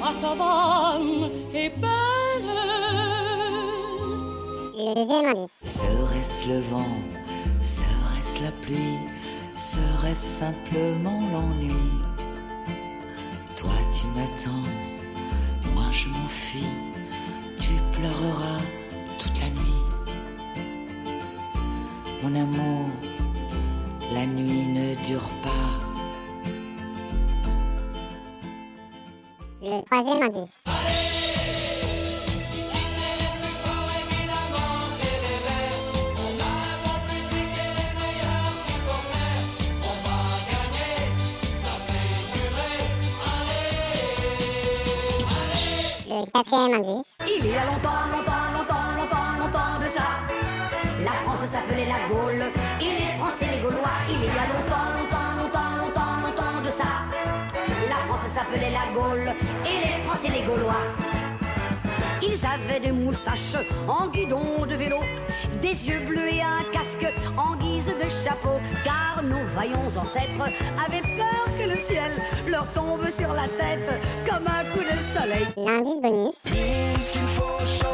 ma savane est belle. Le deuxième indice. Serait-ce le vent Serait-ce la pluie Serait-ce simplement l'ennui? Toi tu m'attends, moi je m'enfuis, tu pleureras toute la nuit. Mon amour, la nuit ne dure pas. Le troisième indice. Le quatrième indice. Il y a longtemps, longtemps, longtemps, longtemps, longtemps de ça. La France s'appelait la Gaule, et les Français les Gaulois. Il y a longtemps, longtemps, et les Français les Gaulois. Ils avaient des moustaches en guidon de vélo, des yeux bleus et un casque en guise de chapeau. Car nos vaillants ancêtres avaient peur que le ciel leur tombe sur la tête comme un coup de soleil. L'indice bonus.